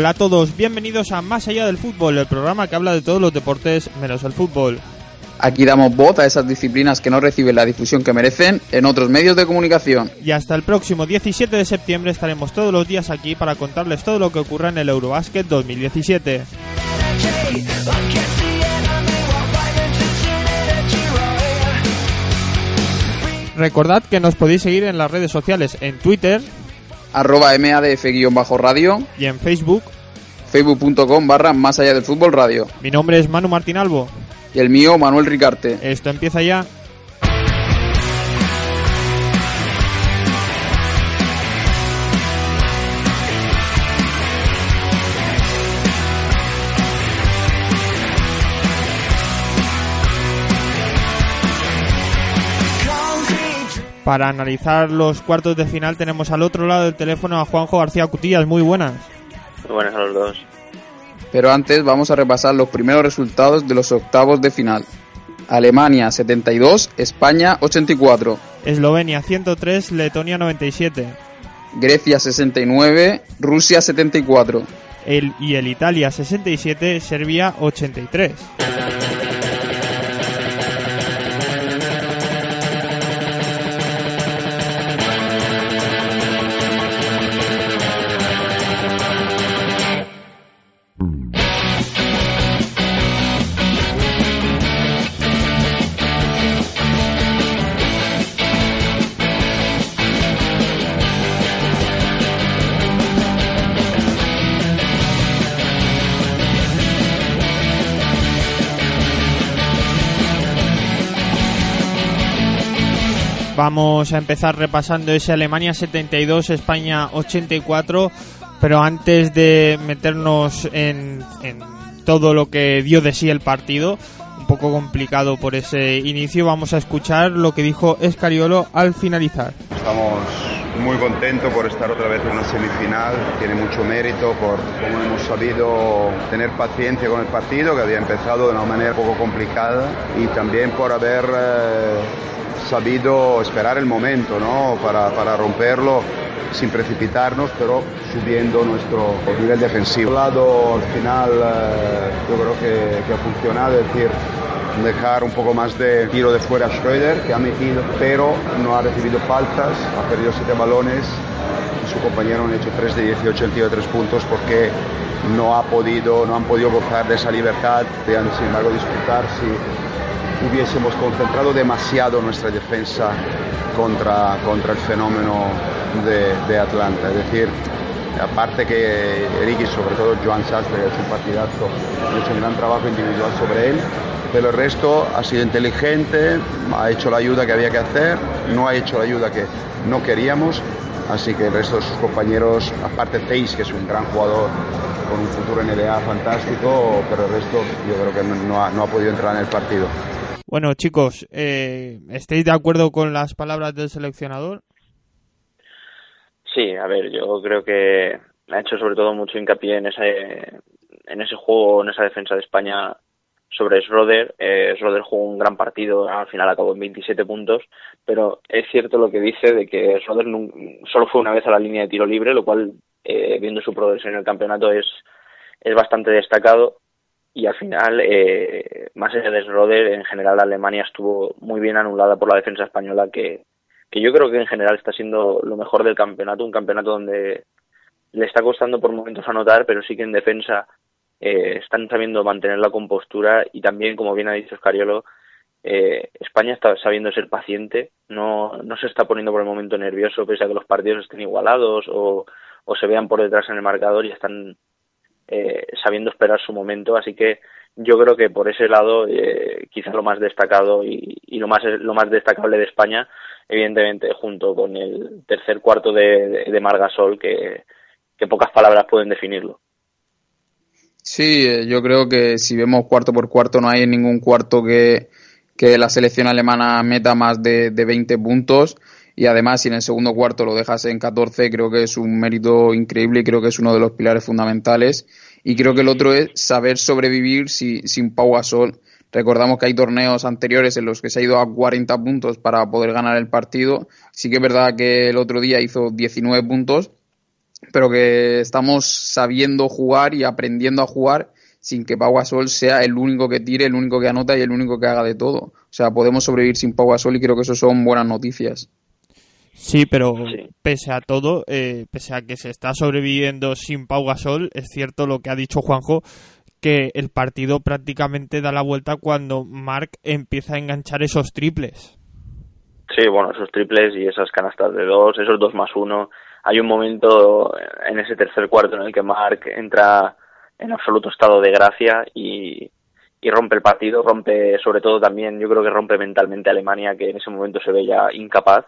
Hola a todos, bienvenidos a Más allá del fútbol, el programa que habla de todos los deportes menos el fútbol. Aquí damos voz a esas disciplinas que no reciben la difusión que merecen en otros medios de comunicación. Y hasta el próximo 17 de septiembre estaremos todos los días aquí para contarles todo lo que ocurra en el Eurobasket 2017. Recordad que nos podéis seguir en las redes sociales en Twitter, arroba madf-radio y en Facebook, facebook.com barra más allá del fútbol radio. Mi nombre es Manu Martín Albo. Y el mío, Manuel Ricarte. Esto empieza ya. Para analizar los cuartos de final tenemos al otro lado del teléfono a Juanjo García Cutillas. Muy buenas. Muy buenas a los dos. Pero antes vamos a repasar los primeros resultados de los octavos de final. Alemania 72, España 84. Eslovenia 103, Letonia 97. Grecia 69, Rusia 74. El, y el Italia 67, Serbia 83. Vamos a empezar repasando ese Alemania 72, España 84, pero antes de meternos en, todo lo que dio de sí el partido, un poco complicado por ese inicio, vamos a escuchar lo que dijo Escariolo al finalizar. Estamos muy contentos por estar otra vez en una semifinal, tiene mucho mérito por cómo hemos sabido tener paciencia con el partido, que había empezado de una manera un poco complicada, y también por haber... Eh, sabido esperar el momento ¿no? para, para romperlo sin precipitarnos, pero subiendo nuestro nivel defensivo. lado, al final, eh, yo creo que, que, ha funcionado, es decir, dejar un poco más de tiro de fuera a Schroeder, que ha metido, pero no ha recibido faltas, ha perdido siete balones, y su compañero han hecho 3 de 18 en tiro de 3 puntos porque no, ha podido, no han podido gozar de esa libertad, de, sin embargo disfrutar si hubiésemos concentrado demasiado nuestra defensa contra, contra el fenómeno de, de Atlanta. Es decir, aparte que Eric y sobre todo Joan Sastre, que hecho un partidazo, ha hecho un gran trabajo individual sobre él, pero el resto ha sido inteligente, ha hecho la ayuda que había que hacer, no ha hecho la ayuda que no queríamos, así que el resto de sus compañeros, aparte Teis, que es un gran jugador con un futuro en NBA fantástico, pero el resto yo creo que no ha, no ha podido entrar en el partido. Bueno, chicos, eh, ¿estáis de acuerdo con las palabras del seleccionador? Sí, a ver, yo creo que ha hecho sobre todo mucho hincapié en ese, en ese juego, en esa defensa de España sobre Schroeder. Eh, Schroeder jugó un gran partido, al final acabó en 27 puntos, pero es cierto lo que dice de que Schroeder solo fue una vez a la línea de tiro libre, lo cual, eh, viendo su progresión en el campeonato, es, es bastante destacado y al final, eh, más allá de Schroeder, en general Alemania estuvo muy bien anulada por la defensa española, que, que yo creo que en general está siendo lo mejor del campeonato, un campeonato donde le está costando por momentos anotar, pero sí que en defensa eh, están sabiendo mantener la compostura y también, como bien ha dicho Scariolo, eh, España está sabiendo ser paciente, no, no se está poniendo por el momento nervioso pese a que los partidos estén igualados o, o se vean por detrás en el marcador y están eh, sabiendo esperar su momento. Así que yo creo que por ese lado, eh, quizás lo más destacado y, lo más lo más destacable de España, evidentemente, junto con el tercer cuarto de, de, Margasol, que, que pocas palabras pueden definirlo. Sí, eh, yo creo que si vemos cuarto por cuarto, no hay ningún cuarto que, que la selección alemana meta más de, de 20 puntos y además si en el segundo cuarto lo dejas en 14 creo que es un mérito increíble y creo que es uno de los pilares fundamentales y creo que el otro es saber sobrevivir sin Pau Gasol. Recordamos que hay torneos anteriores en los que se ha ido a 40 puntos para poder ganar el partido. Sí que es verdad que el otro día hizo 19 puntos, pero que estamos sabiendo jugar y aprendiendo a jugar sin que Pau Gasol sea el único que tire, el único que anota y el único que haga de todo. O sea, podemos sobrevivir sin Pau Gasol y creo que eso son buenas noticias. Sí, pero pese a todo, eh, pese a que se está sobreviviendo sin Pau Gasol, es cierto lo que ha dicho Juanjo, que el partido prácticamente da la vuelta cuando Mark empieza a enganchar esos triples. Sí, bueno, esos triples y esas canastas de dos, esos dos más uno. Hay un momento en ese tercer cuarto en el que Mark entra en absoluto estado de gracia y, y rompe el partido, rompe sobre todo también, yo creo que rompe mentalmente a Alemania, que en ese momento se ve ya incapaz.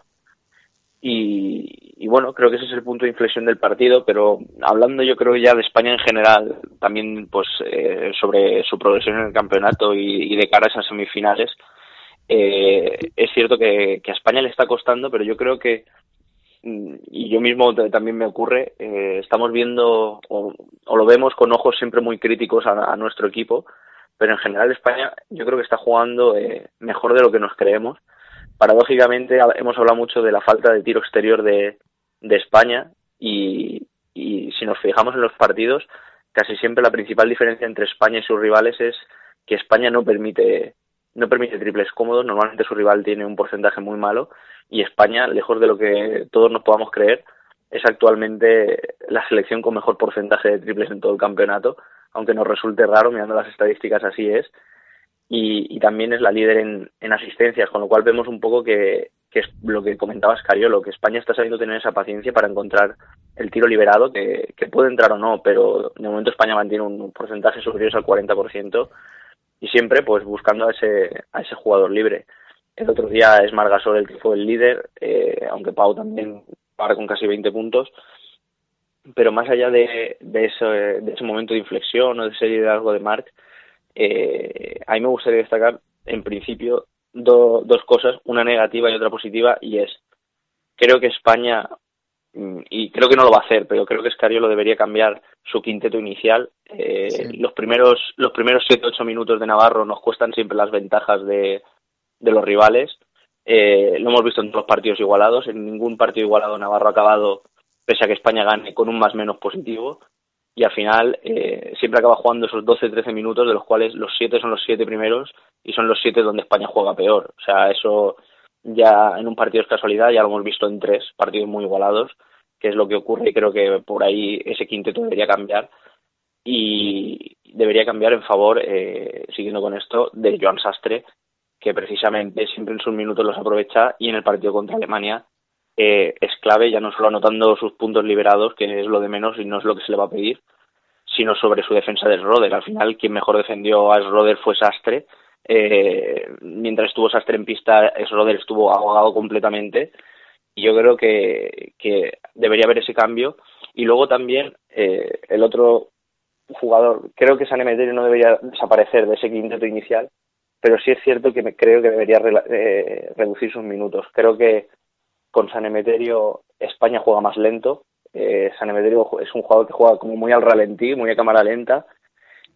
Y, y, bueno, creo que ese es el punto de inflexión del partido, pero hablando yo creo ya de España en general, también pues eh, sobre su progresión en el campeonato y, de cara a esas semifinales, eh, es cierto que, a España le está costando, pero yo creo que, mm, y yo mismo también me ocurre, eh, estamos viendo o, lo vemos con ojos siempre muy críticos a, nuestro equipo, pero en general España yo creo que está jugando eh, mejor de lo que nos creemos. Paradójicamente hemos hablado mucho de la falta de tiro exterior de, España y, y si nos fijamos en los partidos, casi siempre la principal diferencia entre España y sus rivales es que España no permite no permite triples cómodos, normalmente su rival tiene un porcentaje muy malo y España, lejos de lo que todos nos podamos creer, es actualmente la selección con mejor porcentaje de triples en todo el campeonato, aunque nos resulte raro, mirando las estadísticas así es, y, también es la líder en, asistencias, con lo cual vemos un poco que, es lo que comentaba Scariolo, que España está sabiendo tener esa paciencia para encontrar el tiro liberado, que, que puede entrar o no, pero de momento España mantiene un porcentaje superior al 40%, y siempre pues buscando a ese, a ese jugador libre. El otro día es Margasol el que fue el líder, eh, aunque Pau también para con casi 20 puntos. Pero más allá de, de, ese, de ese momento de inflexión o de ese liderazgo de Marc, eh, a mí me gustaría destacar en principio dos cosas, una negativa y otra positiva, y es, creo que España Mm, y creo que no lo va a hacer, pero creo que Scariolo debería cambiar su quinteto inicial. Eh, Los primeros los primeros 7-8 minutos de Navarro nos cuestan siempre las ventajas de, de los rivales. Eh, lo hemos visto en todos los partidos igualados. En ningún partido igualado Navarro ha acabado, pese a que España gane, con un más menos positivo. Y al final eh, siempre acaba jugando esos 12-13 minutos, de los cuales los 7 son los 7 primeros y son los 7 donde España juega peor. O sea, eso ya en un partido es casualidad, ya lo hemos visto en tres partidos muy igualados, que es lo que ocurre y creo que por ahí ese quinteto debería cambiar y debería cambiar en favor, eh, siguiendo con esto, de Joan Sastre, que precisamente siempre en sus minutos los aprovecha y en el partido contra Alemania eh, es clave, ya no solo anotando sus puntos liberados, que es lo de menos y no es lo que se le va a pedir, sino sobre su defensa de Roder. Al final, quien mejor defendió a Roder fue Sastre, eh, mientras estuvo Sastre en pista, Schroeder estuvo ahogado completamente. Y yo creo que, que debería haber ese cambio. Y luego también eh, el otro jugador, creo que San Emeterio no debería desaparecer de ese quinteto inicial, pero sí es cierto que me, creo que debería eh, reducir sus minutos. Creo que con San Emeterio España juega más lento. Eh, San Emeterio es un jugador que juega como muy al ralentí, muy a cámara lenta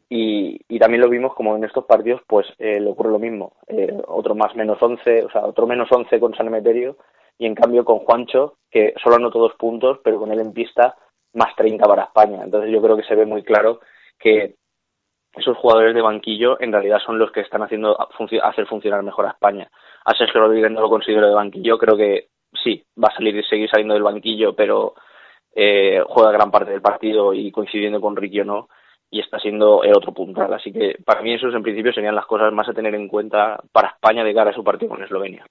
y, también lo vimos como en estos partidos, pues eh, le ocurre lo mismo. Eh, otro más menos 11, o sea, otro menos 11 con San Emeterio y en cambio con Juancho, que solo anotó dos puntos, pero con él en pista, más 30 para España. Entonces yo creo que se ve muy claro que esos jugadores de banquillo en realidad son los que están haciendo hacer funcionar mejor a España. A Sergio Rodríguez no lo considero de banquillo, creo que sí, va a salir y seguir saliendo del banquillo, pero eh, juega gran parte del partido y coincidiendo con Ricky o no, y está siendo el otro puntal. Así que para mí esos en principio serían las cosas más a tener en cuenta para España de cara a su partido con Eslovenia.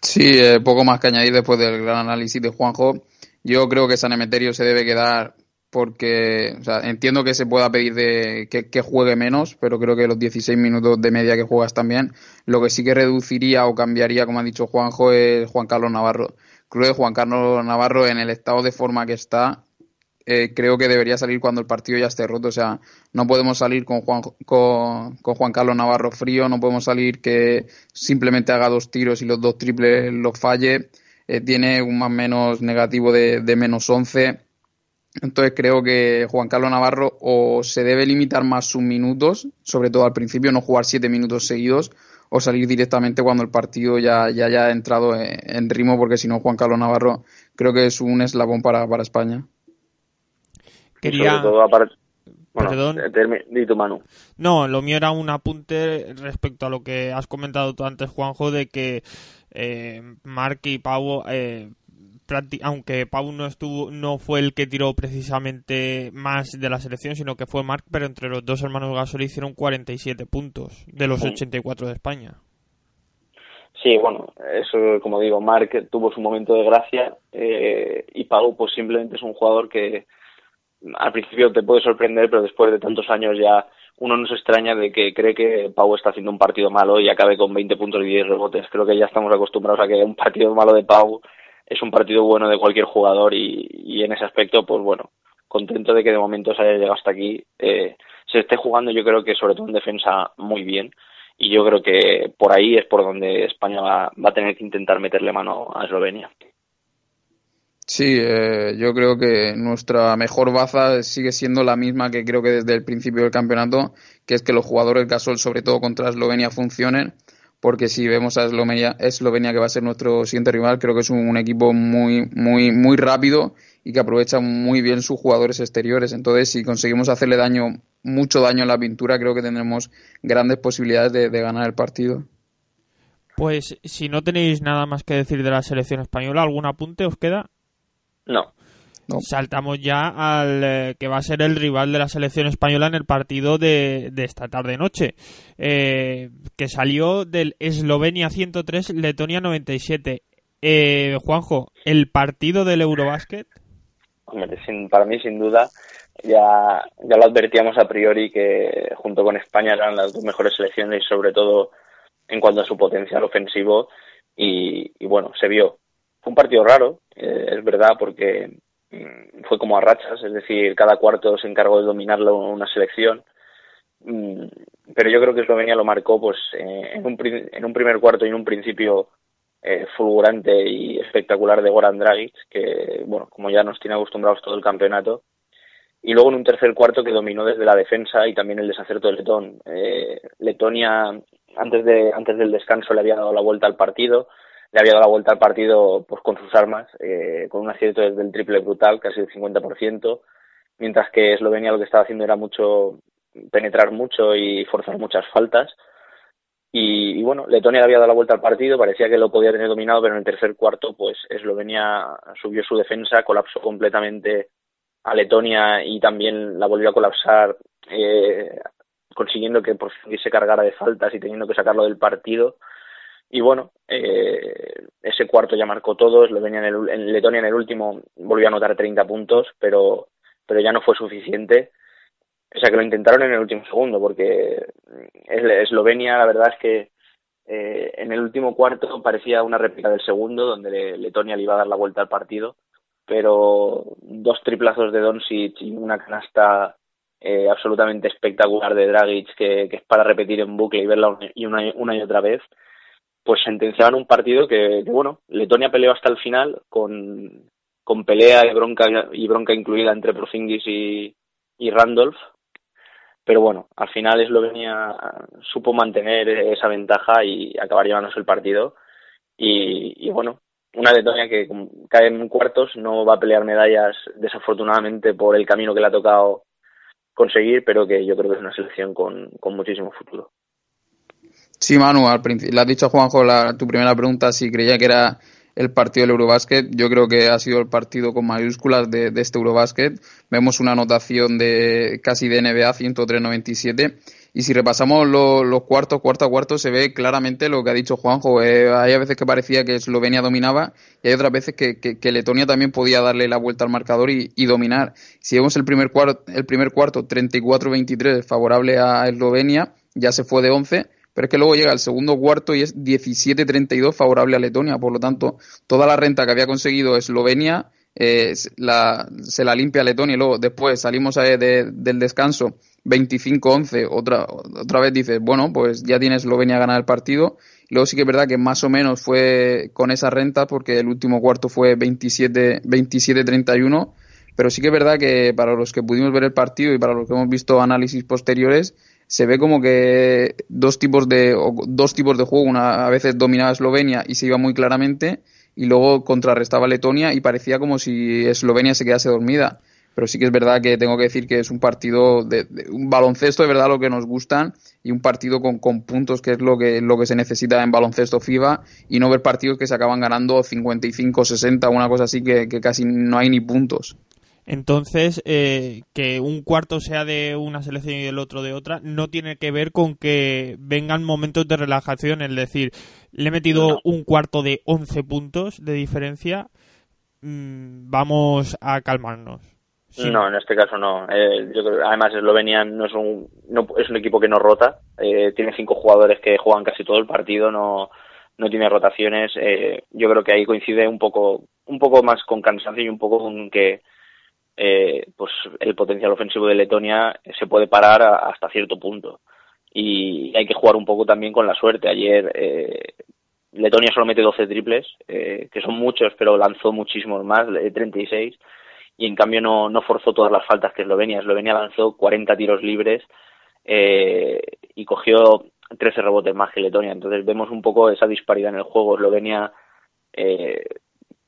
Sí, eh, poco más que añadir después del gran análisis de Juanjo. Yo creo que San Emeterio se debe quedar porque o sea, entiendo que se pueda pedir de que, juegue menos, pero creo que los 16 minutos de media que juegas también, lo que sí que reduciría o cambiaría, como ha dicho Juanjo, es Juan Carlos Navarro. Creo que Juan Carlos Navarro en el estado de forma que está eh, creo que debería salir cuando el partido ya esté roto. O sea, no podemos salir con Juan, con, Juan Carlos Navarro frío, no podemos salir que simplemente haga dos tiros y los dos triples los falle. Eh, tiene un más menos negativo de, de menos 11. Entonces creo que Juan Carlos Navarro o se debe limitar más sus minutos, sobre todo al principio, no jugar siete minutos seguidos, o salir directamente cuando el partido ya, ya haya entrado en, ritmo, porque si no Juan Carlos Navarro creo que es un eslabón para, para España. Quería... Perdón. Di tu mano. No, lo mío era un apunte respecto a lo que has comentado tú antes, Juanjo, de que eh, Mark y Pau, eh, aunque Pau no estuvo, no fue el que tiró precisamente más de la selección, sino que fue Mark, pero entre los dos hermanos Gasol hicieron 47 puntos de los 84 de España. Sí, bueno, eso como digo, Mark tuvo su momento de gracia eh, y Pau pues simplemente es un jugador que al principio te puede sorprender, pero después de tantos años ya uno no se extraña de que cree que Pau está haciendo un partido malo y acabe con 20 puntos y 10 rebotes. Creo que ya estamos acostumbrados a que un partido malo de Pau es un partido bueno de cualquier jugador y, en ese aspecto, pues bueno, contento de que de momento se haya llegado hasta aquí. Eh, se esté jugando yo creo que sobre todo en defensa muy bien y yo creo que por ahí es por donde España va, va a tener que intentar meterle mano a Eslovenia. Sí, eh, yo creo que nuestra mejor baza sigue siendo la misma que creo que desde el principio del campeonato, que es que los jugadores Gasol, sobre todo contra Eslovenia, funcionen, porque si vemos a Eslovenia, Eslovenia que va a ser nuestro siguiente rival, creo que es un, equipo muy, muy, muy rápido y que aprovecha muy bien sus jugadores exteriores. Entonces, si conseguimos hacerle daño, mucho daño en la pintura, creo que tendremos grandes posibilidades de, de ganar el partido. Pues si no tenéis nada más que decir de la selección española, ¿algún apunte os queda? No. Saltamos ya al eh, que va a ser el rival de la selección española en el partido de, esta tarde-noche, eh, que salió del Eslovenia 103, Letonia 97. Eh, Juanjo, ¿el partido del Eurobásquet? para mí, sin duda, ya, ya lo advertíamos a priori que junto con España eran las dos mejores selecciones, sobre todo en cuanto a su potencial ofensivo. y bueno, se vio un partido raro, eh, es verdad, porque fue como a rachas, es decir, cada cuarto se encargó de dominarlo una selección. Mm, pero yo creo que Eslovenia lo marcó pues eh, en, un, en un primer cuarto y en un principio eh, fulgurante y espectacular de Goran Dragic, que, bueno, como ya nos tiene acostumbrados todo el campeonato. Y luego en un tercer cuarto que dominó desde la defensa y también el desacierto de Letón. Letonia, antes, de, antes del descanso, le había dado la vuelta al partido le había dado la vuelta al partido pues con sus armas, eh, con un acierto desde el triple brutal, casi el 50%, mientras que Eslovenia lo que estaba haciendo era mucho penetrar mucho y forzar muchas faltas. Y, bueno, Letonia le había dado la vuelta al partido, parecía que lo podía tener dominado, pero en el tercer cuarto, pues Eslovenia subió su defensa, colapsó completamente a Letonia y también la volvió a colapsar, eh, consiguiendo que por fin se cargara de faltas y teniendo que sacarlo del partido. Y bueno, eh, ese cuarto ya marcó todo. Eslovenia en, en Letonia en el último volvió a anotar 30 puntos, pero, pero ya no fue suficiente. O sea que lo intentaron en el último segundo, porque Eslovenia, la verdad es que eh, en el último cuarto parecía una réplica del segundo, donde Letonia le iba a dar la vuelta al partido, pero dos triplazos de Doncic y una canasta eh, absolutamente espectacular de Dragic que, es para repetir en bucle y verla una, una y otra vez pues sentenciaban un partido que, bueno, Letonia peleó hasta el final con, con pelea y bronca, y bronca incluida entre Profingis y, Randolph, pero bueno, al final Eslovenia supo mantener esa ventaja y acabar llevándose el partido y, bueno, una Letonia que cae en cuartos no va a pelear medallas desafortunadamente por el camino que le ha tocado conseguir, pero que yo creo que es una selección con muchísimo futuro. Sí, Manu, al le has dicho a Juanjo la, tu primera pregunta si creía que era el partido del Eurobásquet. Yo creo que ha sido el partido con mayúsculas de, este Eurobásquet. Vemos una anotación de casi de NBA 103-97. Y si repasamos los cuartos, cuarto a cuarto, se ve claramente lo que ha dicho Juanjo. Eh, hay veces que parecía que Eslovenia dominaba y hay otras veces que, que, Letonia también podía darle la vuelta al marcador y, y dominar. Si vemos el primer, cuarto, el primer cuarto, 34-23 favorable a Eslovenia, ya se fue de 11 pero es que luego llega el segundo cuarto y es 17-32 favorable a Letonia. Por lo tanto, toda la renta que había conseguido Eslovenia eh, se la limpia Letonia. Y luego, después salimos del descanso 25-11. Otra, otra vez dices, bueno, pues ya tiene Eslovenia a ganar el partido. luego sí que es verdad que más o menos fue con esa renta, porque el último cuarto fue 27-31. pero sí que es verdad que para los que pudimos ver el partido y para los que hemos visto análisis posteriores, se ve como que dos tipos de dos tipos de juego, una a veces dominaba Eslovenia y se iba muy claramente y luego contrarrestaba Letonia y parecía como si Eslovenia se quedase dormida. pero sí que es verdad que tengo que decir que es un partido de, un baloncesto de verdad lo que nos gustan y un partido con, con puntos que es lo que lo que se necesita en baloncesto FIBA y no ver partidos que se acaban ganando 55 60 una cosa así que, que casi no hay ni puntos entonces, eh, que un cuarto sea de una selección y el otro de otra, no tiene que ver con que vengan momentos de relajación. Es decir, le he metido un cuarto de 11 puntos de diferencia. Mm, vamos a calmarnos. No, en este caso no. Eh, yo creo, además, Eslovenia no es un, no, es un equipo que no rota. Eh, tiene cinco jugadores que juegan casi todo el partido. No, no tiene rotaciones. yo creo que ahí coincide un poco, un poco más con cansancio y un poco con que eh, pues el potencial ofensivo de Letonia se puede parar hasta cierto punto. Y hay que jugar un poco también con la suerte. Ayer eh, Letonia solo mete 12 triples, eh, que son muchos, pero lanzó muchísimos más, 36, y en cambio no, no forzó todas las faltas que Eslovenia. Eslovenia lanzó 40 tiros libres y cogió 13 rebotes más que Letonia. Entonces vemos un poco esa disparidad en el juego. Eslovenia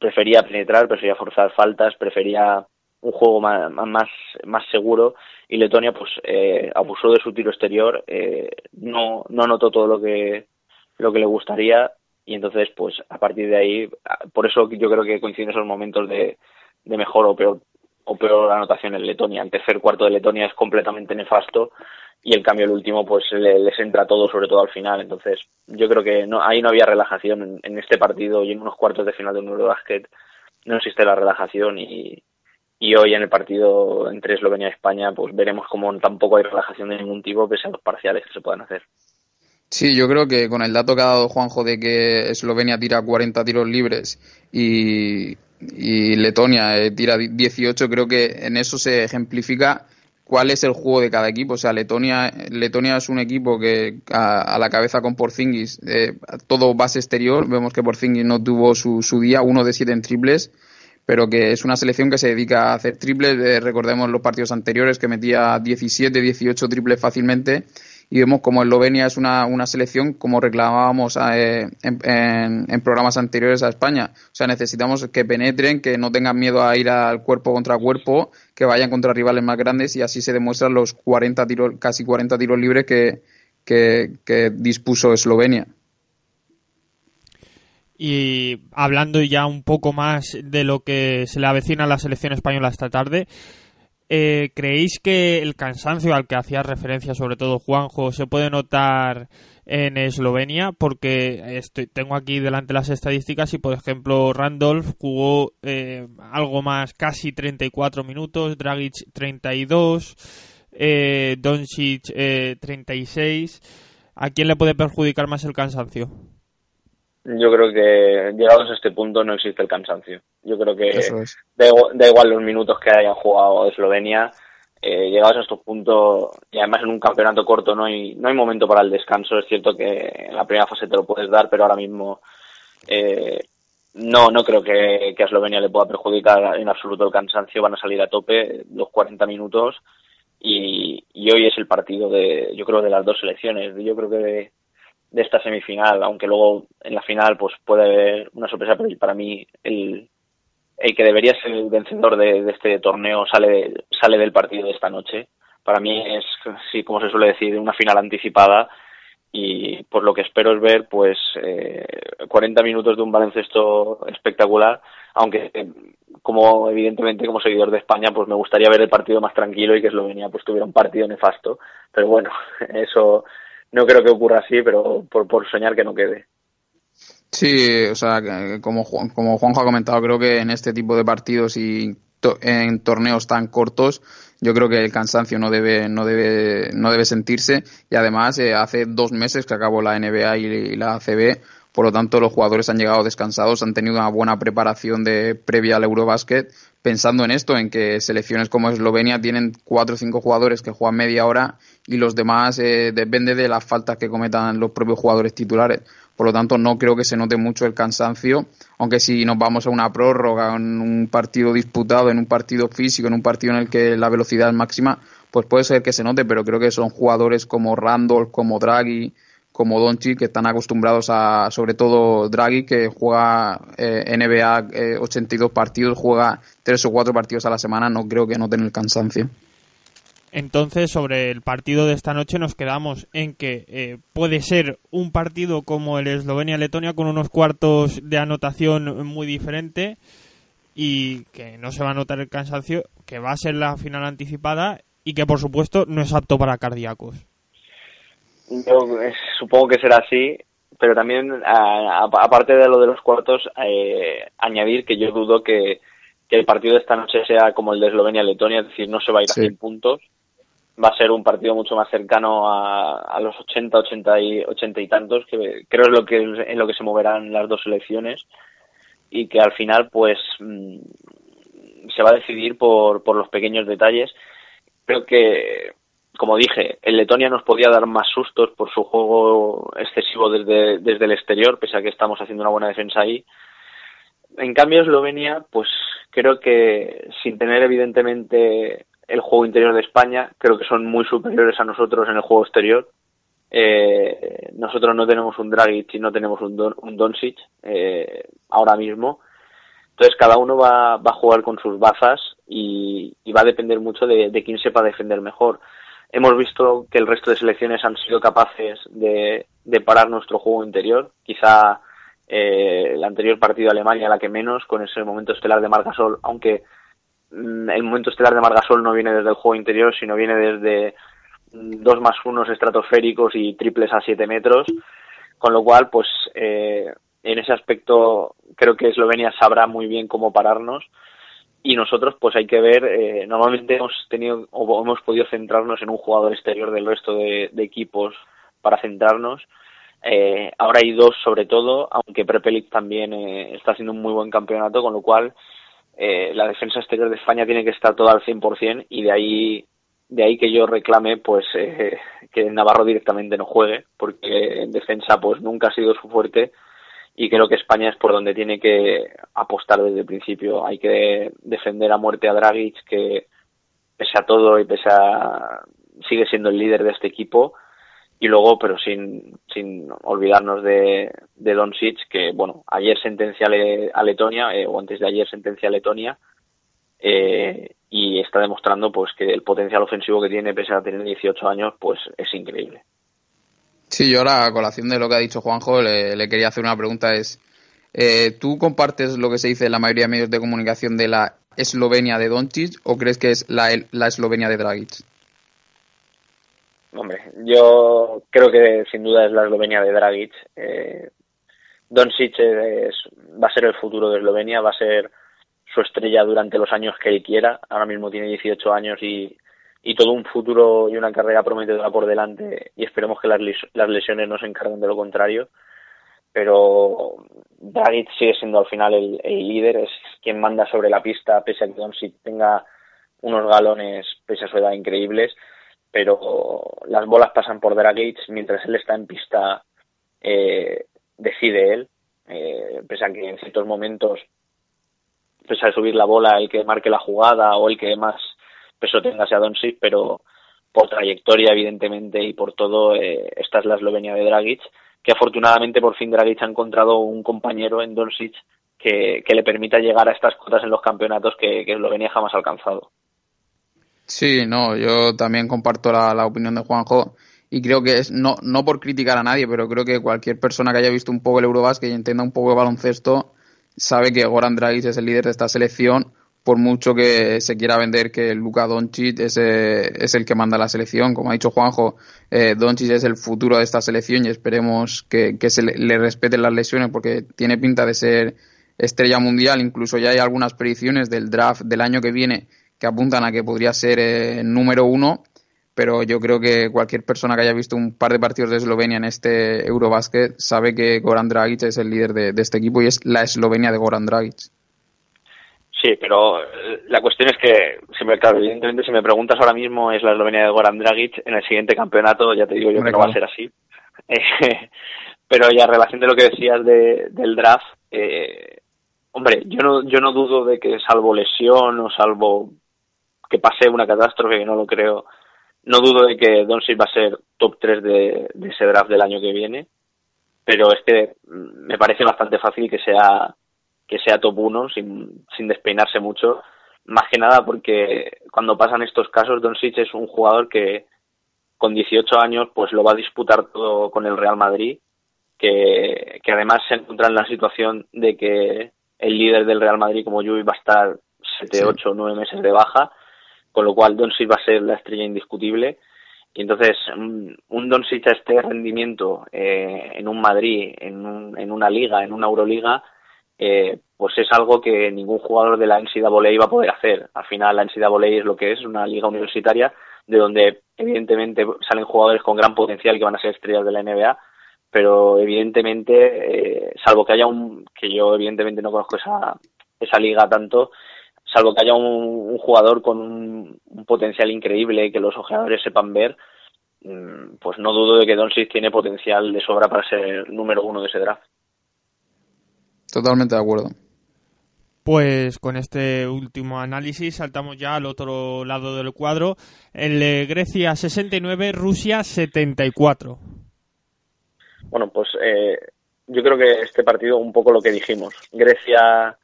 prefería penetrar, prefería forzar faltas, prefería un juego más, más, más seguro y Letonia pues eh, abusó de su tiro exterior, eh, no, no anotó todo lo que, lo que le gustaría y entonces pues a partir de ahí, por eso yo creo que coinciden esos momentos de, de mejor o peor o peor anotación en Letonia. El tercer cuarto de Letonia es completamente nefasto y el cambio el último pues les entra todo, sobre todo al final. Entonces yo creo que no, ahí no había relajación en, en este partido y en unos cuartos de final de un Eurobasket no existe la relajación y, y hoy en el partido entre Eslovenia y España pues veremos cómo tampoco hay relajación de ningún tipo pese a los parciales que se puedan hacer. Sí, yo creo que con el dato que ha dado Juanjo de que Eslovenia tira 40 tiros libres y, Letonia eh, tira 18, creo que en eso se ejemplifica cuál es el juego de cada equipo. O sea, Letonia, Letonia es un equipo que a, la cabeza con Porzingis, eh, todo base exterior. Vemos que Porzingis no tuvo su, su día, uno de siete en triples pero que es una selección que se dedica a hacer triples. Eh, recordemos los partidos anteriores que metía 17, 18 triples fácilmente y vemos como Eslovenia es una, una selección como reclamábamos eh, en, programas anteriores a España. O sea, necesitamos que penetren, que no tengan miedo a ir al cuerpo contra cuerpo, que vayan contra rivales más grandes y así se demuestran los 40 tiros, casi 40 tiros libres que, que dispuso Eslovenia. Y hablando ya un poco más de lo que se le avecina a la selección española esta tarde, eh, ¿creéis que el cansancio al que hacía referencia sobre todo Juanjo se puede notar en Eslovenia? Porque estoy, tengo aquí delante las estadísticas y, por ejemplo, Randolph jugó eh, algo más, casi 34 minutos, Dragic 32, eh, Doncic 36. ¿A quién le puede perjudicar más el cansancio? Yo creo que llegados a este punto no existe el cansancio. Yo creo que da, igual los minutos que hayan jugado Eslovenia, eh, llegados a estos puntos, y además en un campeonato corto no hay, no hay momento para el descanso. Es cierto que en la primera fase te lo puedes dar, pero ahora mismo eh, no, no creo que, que a Eslovenia le pueda perjudicar en absoluto el cansancio. Van a salir a tope los 40 minutos y, y hoy es el partido de, yo creo, de las dos selecciones. Yo creo que de esta semifinal, aunque luego en la final pues puede haber una sorpresa, pero para mí el, el que debería ser el vencedor de, este torneo sale, sale del partido de esta noche. Para mí es, sí, como se suele decir, una final anticipada y por lo que espero es ver pues eh, 40 minutos de un baloncesto espectacular, aunque como evidentemente como seguidor de España pues me gustaría ver el partido más tranquilo y que Eslovenia pues tuviera un partido nefasto, pero bueno, eso no creo que ocurra así, pero por, soñar que no quede. Sí, o sea, como, como Juanjo ha comentado, creo que en este tipo de partidos y en torneos tan cortos, yo creo que el cansancio no debe, no debe, no debe sentirse. Y además, eh, hace dos meses que acabó la NBA y la ACB, por lo tanto, los jugadores han llegado descansados, han tenido una buena preparación de previa al Eurobasket, pensando en esto, en que selecciones como Eslovenia tienen cuatro o cinco jugadores que juegan media hora y los demás eh, depende de las faltas que cometan los propios jugadores titulares. Por lo tanto, no creo que se note mucho el cansancio, aunque si nos vamos a una prórroga, en un partido disputado, en un partido físico, en un partido en el que la velocidad es máxima, pues puede ser que se note, pero creo que son jugadores como Randolph, como Draghi, como Doncic, que están acostumbrados a, sobre todo Draghi, que juega eh, NBA 82 partidos, juega tres o cuatro partidos a la semana, no creo que no tenga el cansancio. Entonces, sobre el partido de esta noche nos quedamos en que eh, puede ser un partido como el Eslovenia-Letonia con unos cuartos de anotación muy diferente y que no se va a notar el cansancio, que va a ser la final anticipada y que por supuesto no es apto para cardíacos. Yo supongo que será así, pero también aparte de lo de los cuartos, eh, añadir que yo dudo que, el partido de esta noche sea como el de Eslovenia-Letonia, es decir, no se va a ir a 100 puntos va a ser un partido mucho más cercano a, los 80, 80 y, 80 y tantos, que creo es lo que, en lo que se moverán las dos selecciones y que al final pues mm, se va a decidir por, por los pequeños detalles. Creo que, como dije, el Letonia nos podía dar más sustos por su juego excesivo desde, desde el exterior, pese a que estamos haciendo una buena defensa ahí. En cambio, Eslovenia, pues creo que sin tener evidentemente el juego interior de España, creo que son muy superiores a nosotros en el juego exterior. Eh, nosotros no tenemos un Dragic y no tenemos un, Don, un Doncic eh, ahora mismo. Entonces cada uno va, va, a jugar con sus bazas y, va a depender mucho de, quién sepa defender mejor. Hemos visto que el resto de selecciones han sido capaces de, parar nuestro juego interior. Quizá eh, el anterior partido de Alemania la que menos, con ese momento estelar de Marcasol, aunque el momento estelar de Margasol no viene desde el juego interior, sino viene desde mm, dos más unos estratosféricos y triples a siete metros, con lo cual, pues eh, en ese aspecto creo que Eslovenia sabrá muy bien cómo pararnos y nosotros pues hay que ver, eh, normalmente hemos tenido o hemos podido centrarnos en un jugador exterior del resto de, equipos para centrarnos. Eh, ahora hay dos sobre todo, aunque Prepelic también está haciendo un muy buen campeonato, con lo cual eh, la defensa exterior de España tiene que estar toda al 100% y de ahí de ahí que yo reclame pues eh, que Navarro directamente no juegue porque en defensa pues nunca ha sido su fuerte y creo que España es por donde tiene que apostar desde el principio. Hay que defender a muerte a Dragic que pese a todo y pese a sigue siendo el líder de este equipo y luego, pero sin, sin olvidarnos de, de Doncic, que bueno, ayer sentencia a Letonia, eh, o antes de ayer sentencia a Letonia, eh, y está demostrando pues que el potencial ofensivo que tiene, pese a tener 18 años, pues es increíble. Sí, yo ahora, a colación de lo que ha dicho Juanjo, le, quería hacer una pregunta, es, eh, ¿tú compartes lo que se dice en la mayoría de medios de comunicación de la Eslovenia de Doncic o crees que es la, la Eslovenia de Dragic? Hombre, yo creo que sin duda es la Eslovenia de Dragic. Eh, Doncic va a ser el futuro de Eslovenia, va a ser su estrella durante los años que él quiera. Ahora mismo tiene 18 años y, y todo un futuro y una carrera prometedora por delante y esperemos que las, lesiones no se encarguen de lo contrario. Pero Dragic sigue siendo al final el, el líder, es quien manda sobre la pista, pese a que Doncic tenga unos galones, pese a su edad, increíbles pero las bolas pasan por Dragic mientras él está en pista eh, decide él eh, pese a que en ciertos momentos pese a subir la bola el que marque la jugada o el que más peso tenga sea Doncic pero por trayectoria evidentemente y por todo eh, esta es la Eslovenia de Dragic que afortunadamente por fin Dragic ha encontrado un compañero en Doncic que, le permita llegar a estas cotas en los campeonatos que, que Eslovenia jamás ha alcanzado. Sí, no, yo también comparto la, opinión de Juanjo y creo que es, no, no por criticar a nadie, pero creo que cualquier persona que haya visto un poco el Eurobasket y entienda un poco de baloncesto sabe que Goran Dragic es el líder de esta selección, por mucho que se quiera vender que Luka Doncic es, es el que manda la selección. Como ha dicho Juanjo, eh, Doncic es el futuro de esta selección y esperemos que, se le, le, respeten las lesiones porque tiene pinta de ser estrella mundial. Incluso ya hay algunas predicciones del draft del año que viene que apuntan a que podría ser el eh, número uno, pero yo creo que cualquier persona que haya visto un par de partidos de Eslovenia en este Eurobasket sabe que Goran Dragic es el líder de, este equipo y es la Eslovenia de Goran Dragic. Sí, pero eh, la cuestión es que, si me, evidentemente, si me preguntas ahora mismo es la Eslovenia de Goran Dragic, en el siguiente campeonato ya te digo yo que no va a ser así. pero ya en relación de lo que decías del draft, eh, hombre, yo no, yo no dudo de que salvo lesión o salvo que pase una catástrofe, que no lo creo, no dudo de que Doncic va a ser top 3 de, de ese draft del año que viene, pero es que me parece bastante fácil que sea que sea top 1 sin, sin despeinarse mucho, más que nada porque cuando pasan estos casos Doncic es un jugador que con 18 años pues lo va a disputar todo con el Real Madrid, que, que además se encuentra en la situación de que el líder del Real Madrid como Juve va a estar 7, 8, 9 meses de baja, con lo cual Doncic va a ser la estrella indiscutible y entonces, un Doncic a este rendimiento eh, en un Madrid, en, un, en una liga, en una Euroliga, eh, pues es algo que ningún jugador de la NCAA va a poder hacer. Al final, la NCAA es lo que es, una liga universitaria, de donde evidentemente salen jugadores con gran potencial que van a ser estrellas de la NBA, pero evidentemente, eh, salvo que haya un, que yo evidentemente no conozco esa, esa liga tanto, salvo que haya un, jugador con un, potencial increíble que los ojeadores sepan ver, mm, pues no dudo de que Doncic tiene potencial de sobra para ser el número uno de ese draft. Totalmente de acuerdo. Pues con este último análisis saltamos ya al otro lado del cuadro. El de Grecia 69, Rusia 74. Bueno, pues eh, yo creo que este partido un poco lo que dijimos. Grecia,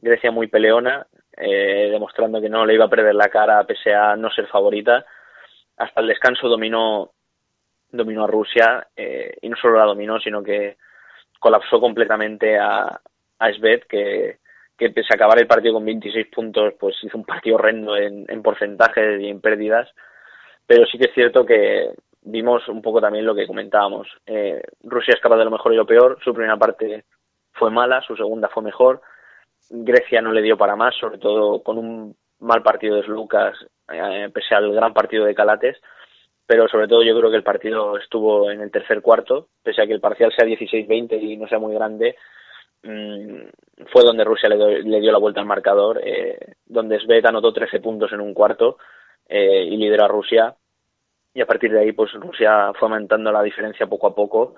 Grecia muy peleona, eh, demostrando que no le iba a perder la cara pese a no ser favorita. Hasta el descanso dominó, dominó a Rusia eh, y no solo la dominó, sino que colapsó completamente a, a Svet, que, que pese a acabar el partido con 26 puntos, pues hizo un partido horrendo en, en porcentajes y en pérdidas. Pero sí que es cierto que vimos un poco también lo que comentábamos. Eh, Rusia es capaz de lo mejor y lo peor. Su primera parte fue mala, su segunda fue mejor. Grecia no le dio para más, sobre todo con un mal partido de Lucas, eh, pese al gran partido de Calates, pero sobre todo yo creo que el partido estuvo en el tercer cuarto, pese a que el parcial sea 16-20 y no sea muy grande, mm, fue donde Rusia le, dio la vuelta al marcador, eh, donde Svet anotó 13 puntos en un cuarto eh, y lideró a Rusia, y a partir de ahí pues Rusia fue aumentando la diferencia poco a poco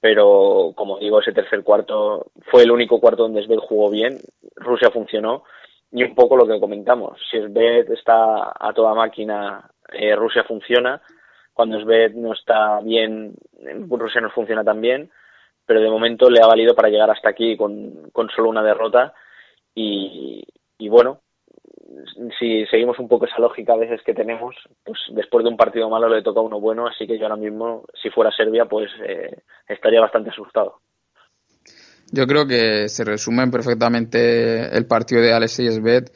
pero como digo, ese tercer cuarto fue el único cuarto donde Svet jugó bien, Rusia funcionó y un poco lo que comentamos, si Svet está a toda máquina, eh, Rusia funciona, cuando Svet no está bien, Rusia no funciona tan bien, pero de momento le ha valido para llegar hasta aquí con, con solo una derrota y, y bueno, si seguimos un poco esa lógica a veces que tenemos, pues después de un partido malo le toca uno bueno, así que yo ahora mismo, si fuera Serbia, pues eh, estaría bastante asustado. Yo creo que se resume perfectamente el partido de Alexei Svet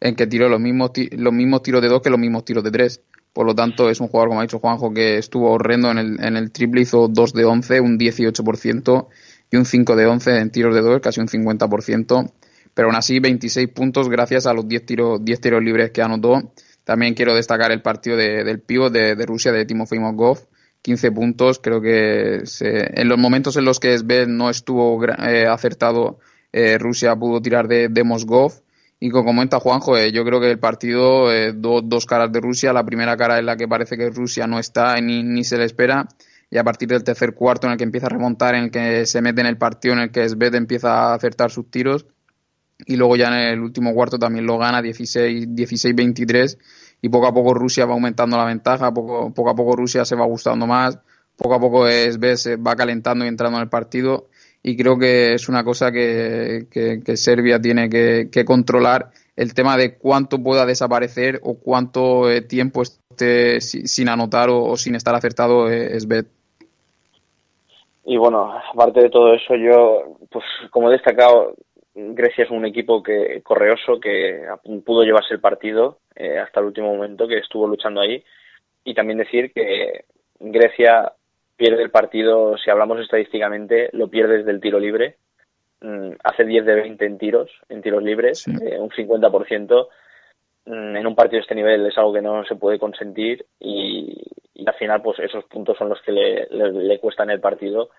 en que tiró los mismos, los mismos tiros de dos que los mismos tiros de tres. Por lo tanto, es un jugador, como ha dicho Juanjo, que estuvo horrendo en el, en el triple, hizo 2 de 11, un 18% y un 5 de 11 en tiros de dos, casi un 50% pero aún así 26 puntos gracias a los 10 tiros, 10 tiros libres que anotó. También quiero destacar el partido de, del pívot de, Rusia, de Timofey Mozgov, 15 puntos. Creo que en los momentos en los que Sven no estuvo eh, acertado, eh, Rusia pudo tirar de, de Mosgov. Y como comenta Juanjo, eh, yo creo que el partido, dos caras de Rusia. La primera cara es la que parece que Rusia no está ni, ni se le espera y a partir del tercer cuarto en el que empieza a remontar, en el que se mete en el partido, en el que Svet empieza a acertar sus tiros, y luego ya en el último cuarto también lo gana 16-23 y poco a poco Rusia va aumentando la ventaja, poco, poco a poco Rusia se va gustando más, poco a poco es, ves, va calentando y entrando en el partido y creo que es una cosa que, que, Serbia tiene que, controlar el tema de cuánto pueda desaparecer o cuánto eh, tiempo esté sin anotar o, sin estar acertado eh, Y bueno, aparte de todo eso, yo, pues como he destacado, Grecia es un equipo que correoso que pudo llevarse el partido eh, hasta el último momento, que estuvo luchando ahí. Y también decir que Grecia pierde el partido, si hablamos estadísticamente, lo pierde desde el tiro libre. Mm, hace 10 de 20 en tiros, en tiros libres, eh, un 50%. Mm, en un partido de este nivel es algo que no se puede consentir y, al final pues esos puntos son los que le, le, le cuestan el partido.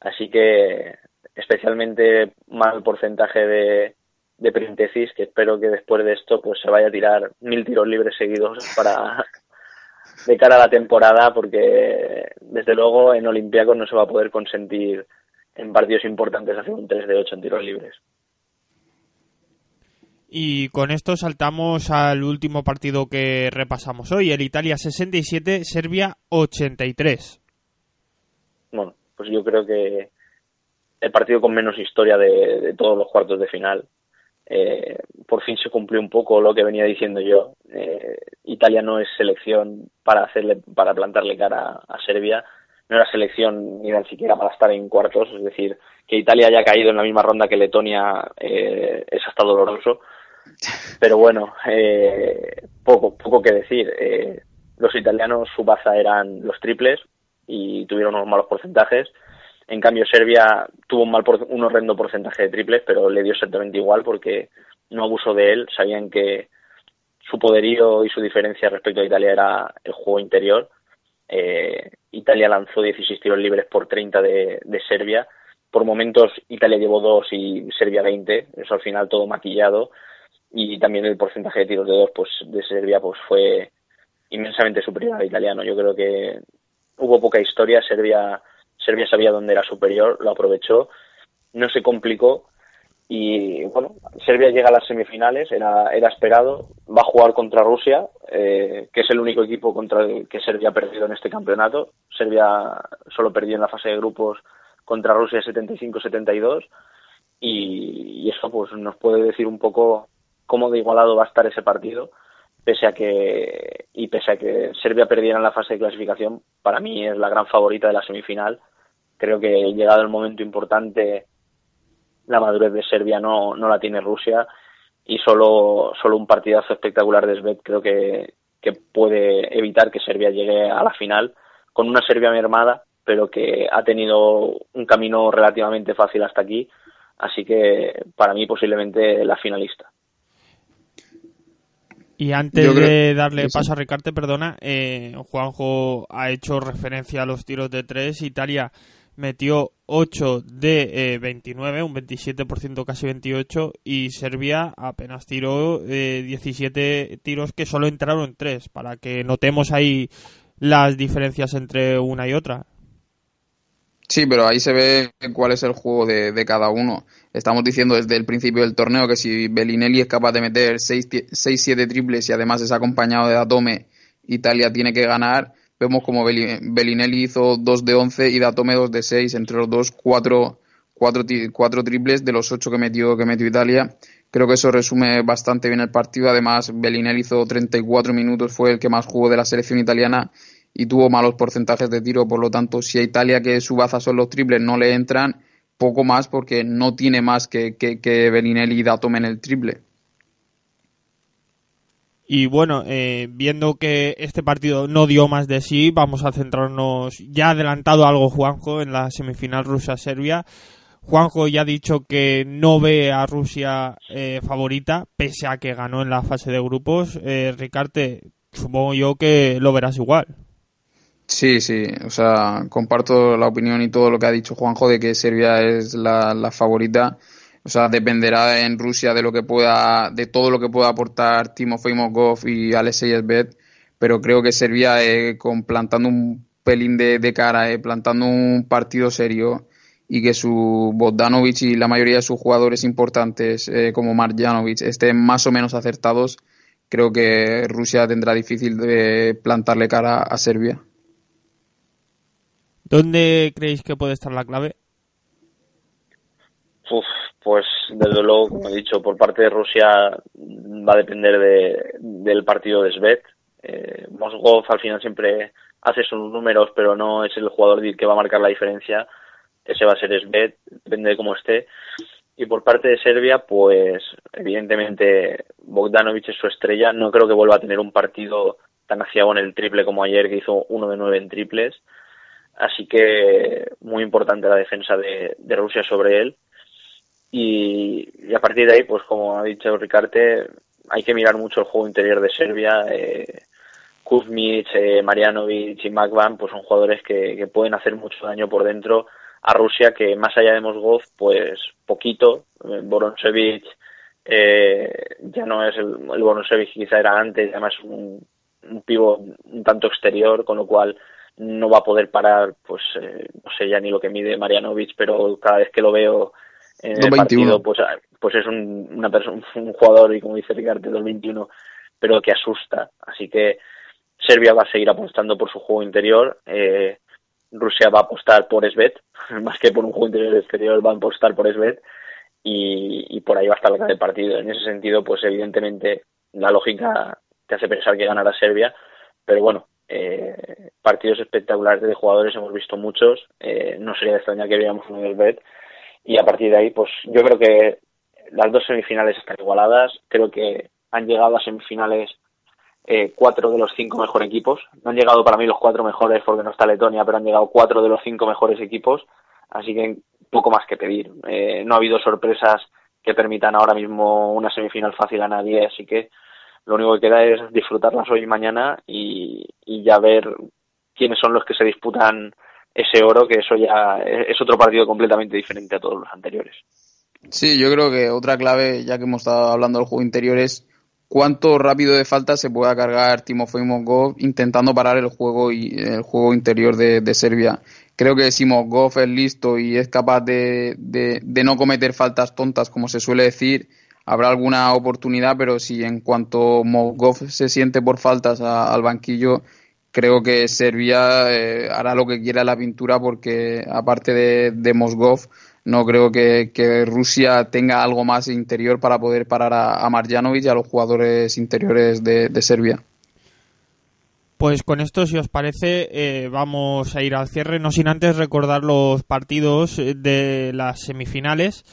Así que especialmente mal porcentaje de, de printesis, que espero que después de esto pues se vaya a tirar mil tiros libres seguidos para de cara a la temporada, porque desde luego en Olympiacos no se va a poder consentir en partidos importantes hacer un 3 de 8 en tiros libres. Y con esto saltamos al último partido que repasamos hoy, el Italia 67, Serbia 83. Bueno, pues yo creo que el partido con menos historia de, todos los cuartos de final. Eh, por fin se cumplió un poco lo que venía diciendo yo. Eh, Italia no es selección para hacerle, para plantarle cara a Serbia. No era selección ni tan siquiera para estar en cuartos. Es decir, que Italia haya caído en la misma ronda que Letonia eh, es hasta doloroso pero bueno, eh, poco, poco que decir. Eh, los italianos, su baza eran los triples y tuvieron unos malos porcentajes. En cambio, Serbia tuvo un, mal un horrendo porcentaje de triples, pero le dio exactamente igual porque no abusó de él. Sabían que su poderío y su diferencia respecto a Italia era el juego interior. Eh, Italia lanzó 16 tiros libres por 30 de, de, Serbia. Por momentos Italia llevó dos y Serbia 20. Eso al final todo maquillado y también el porcentaje de tiros de dos pues de Serbia pues fue inmensamente superior al italiano. Yo creo que hubo poca historia, Serbia Serbia sabía dónde era superior, lo aprovechó, no se complicó y bueno, Serbia llega a las semifinales, era, era esperado, va a jugar contra Rusia, eh, que es el único equipo contra el que Serbia ha perdido en este campeonato. Serbia solo perdió en la fase de grupos contra Rusia 75-72 y, y eso pues nos puede decir un poco cómo de igualado va a estar ese partido, pese a que y pese a que Serbia perdiera en la fase de clasificación, para mí es la gran favorita de la semifinal. Creo que llegado el momento importante, la madurez de Serbia no, no la tiene Rusia y solo, solo un partidazo espectacular de Svet creo que, que puede evitar que Serbia llegue a la final con una Serbia mermada, pero que ha tenido un camino relativamente fácil hasta aquí. Así que para mí posiblemente la finalista. Y antes de darle paso a Ricarte, perdona, eh, Juanjo ha hecho referencia a los tiros de tres. Italia metió 8 de 29, eh, un 27%, casi 28, y Serbia apenas tiró 17 eh, tiros que solo entraron en 3, para que notemos ahí las diferencias entre una y otra. Sí, pero ahí se ve cuál es el juego de, cada uno. Estamos diciendo desde el principio del torneo que si Bellinelli es capaz de meter 6-7 triples y además es acompañado de Datome, Italia tiene que ganar. Vemos como Bellinelli hizo 2 de 11 y Datome 2 de 6, entre los dos 4, triples de los 8 que metió, que metió Italia. Creo que eso resume bastante bien el partido. Además, Bellinelli hizo 34 minutos, fue el que más jugó de la selección italiana y tuvo malos porcentajes de tiro. Por lo tanto, si a Italia, que su baza son los triples, no le entran, poco más porque no tiene más que, que, que Bellinelli y Datome en el triple. Y bueno, eh, viendo que este partido no dio más de sí, vamos a centrarnos, ya ha adelantado algo Juanjo en la semifinal Rusia-Serbia. Juanjo ya ha dicho que no ve a Rusia eh, favorita, pese a que ganó en la fase de grupos. Eh, Ricarte, supongo yo que lo verás igual. Sí, sí, o sea, comparto la opinión y todo lo que ha dicho Juanjo de que Serbia es la, favorita. O sea, dependerá en Rusia de lo que pueda, de todo lo que pueda aportar Timofey Mokov y Alexei Esbet, pero creo que Serbia, eh, con plantando un pelín de, cara, eh, plantando un partido serio y que su Bogdanovic y la mayoría de sus jugadores importantes, eh, como Marjanovic, estén más o menos acertados, creo que Rusia tendrá difícil de plantarle cara a Serbia. ¿Dónde creéis que puede estar la clave? Pues desde luego, como he dicho, por parte de Rusia va a depender de, del partido de Svet. Eh, Mosgov al final siempre hace sus números, pero no es el jugador que va a marcar la diferencia. Ese va a ser Svet, depende de cómo esté. Y por parte de Serbia, pues evidentemente Bogdanovic es su estrella. No creo que vuelva a tener un partido tan aciago en el triple como ayer, que hizo uno de nueve en triples. Así que muy importante la defensa de, Rusia sobre él. Y, a partir de ahí, pues como ha dicho Ricarte, hay que mirar mucho el juego interior de Serbia. Eh, Kuzmic, eh, Marianovic y Magvan, pues son jugadores que, pueden hacer mucho daño por dentro a Rusia, que más allá de Mosgov, pues poquito. Eh, Boronsevic eh, ya no es el, el Boronsevic quizá era antes, además un, un pivo un tanto exterior, con lo cual no va a poder parar, pues eh, no sé ya ni lo que mide Marianovic, pero cada vez que lo veo en el partido, pues, ah, pues es un, una persona, un jugador, y como dice Ricardo, del 21, pero que asusta. Así que Serbia va a seguir apostando por su juego interior. Eh, Rusia va a apostar por Svet, más que por un juego interior exterior, va a apostar por Svet. Y, y por ahí va a estar la del partido. En ese sentido, pues evidentemente la lógica te hace pensar que ganará Serbia, pero bueno, eh, partidos espectaculares de jugadores hemos visto muchos, eh, no sería de extrañar que veamos del Bet y a partir de ahí pues yo creo que las dos semifinales están igualadas, creo que han llegado a semifinales eh, cuatro de los cinco mejores equipos, no han llegado para mí los cuatro mejores porque no está Letonia, pero han llegado cuatro de los cinco mejores equipos, así que poco más que pedir, eh, no ha habido sorpresas que permitan ahora mismo una semifinal fácil a nadie, así que lo único que queda es disfrutarlas hoy y mañana y, ya ver quiénes son los que se disputan ese oro, que eso ya es otro partido completamente diferente a todos los anteriores. Sí, yo creo que otra clave, ya que hemos estado hablando del juego interior, es cuánto rápido de falta se pueda cargar Timofey Mongov intentando parar el juego y el juego interior de, Serbia. Creo que si Mongov es listo y es capaz de, de no cometer faltas tontas, como se suele decir, habrá alguna oportunidad, pero si en cuanto Mosgov se siente por faltas al banquillo, creo que Serbia eh, hará lo que quiera la pintura porque aparte de, de Mosgov, no creo que, Rusia tenga algo más interior para poder parar a, a Marjanovic y a los jugadores interiores de, Serbia. Pues con esto, si os parece, eh, vamos a ir al cierre, no sin antes recordar los partidos de las semifinales.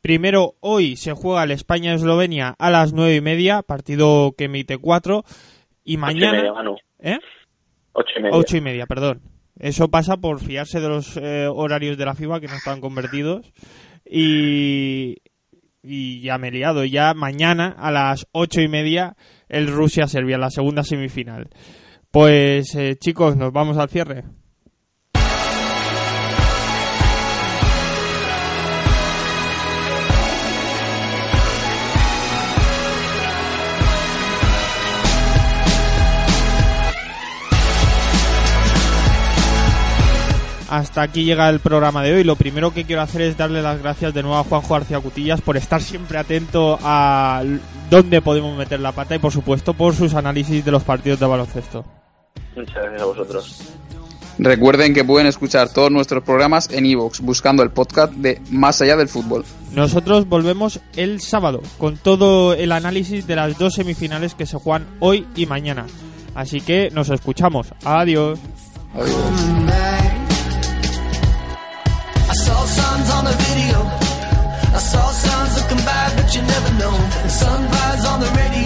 Primero, hoy se juega el España-Eslovenia a las nueve y media, partido que emite cuatro. Y mañana. ¿Eh? Ocho y media. Perdón. Eso pasa por fiarse de los eh, horarios de la FIBA que no están convertidos. Y, y ya me he liado. Ya mañana a las ocho y media el Rusia-Serbia, la segunda semifinal. Pues eh, chicos, nos vamos al cierre. Hasta aquí llega el programa de hoy. Lo primero que quiero hacer es darle las gracias de nuevo a Juanjo García Cutillas por estar siempre atento a dónde podemos meter la pata y por supuesto por sus análisis de los partidos de baloncesto. Muchas gracias a vosotros. Recuerden que pueden escuchar todos nuestros programas en iVoox buscando el podcast de Más allá del fútbol. Nosotros volvemos el sábado con todo el análisis de las dos semifinales que se juegan hoy y mañana. Así que nos escuchamos. Adiós. Adiós. on the video. I saw signs looking by, but you never know. The sun rise on the radio.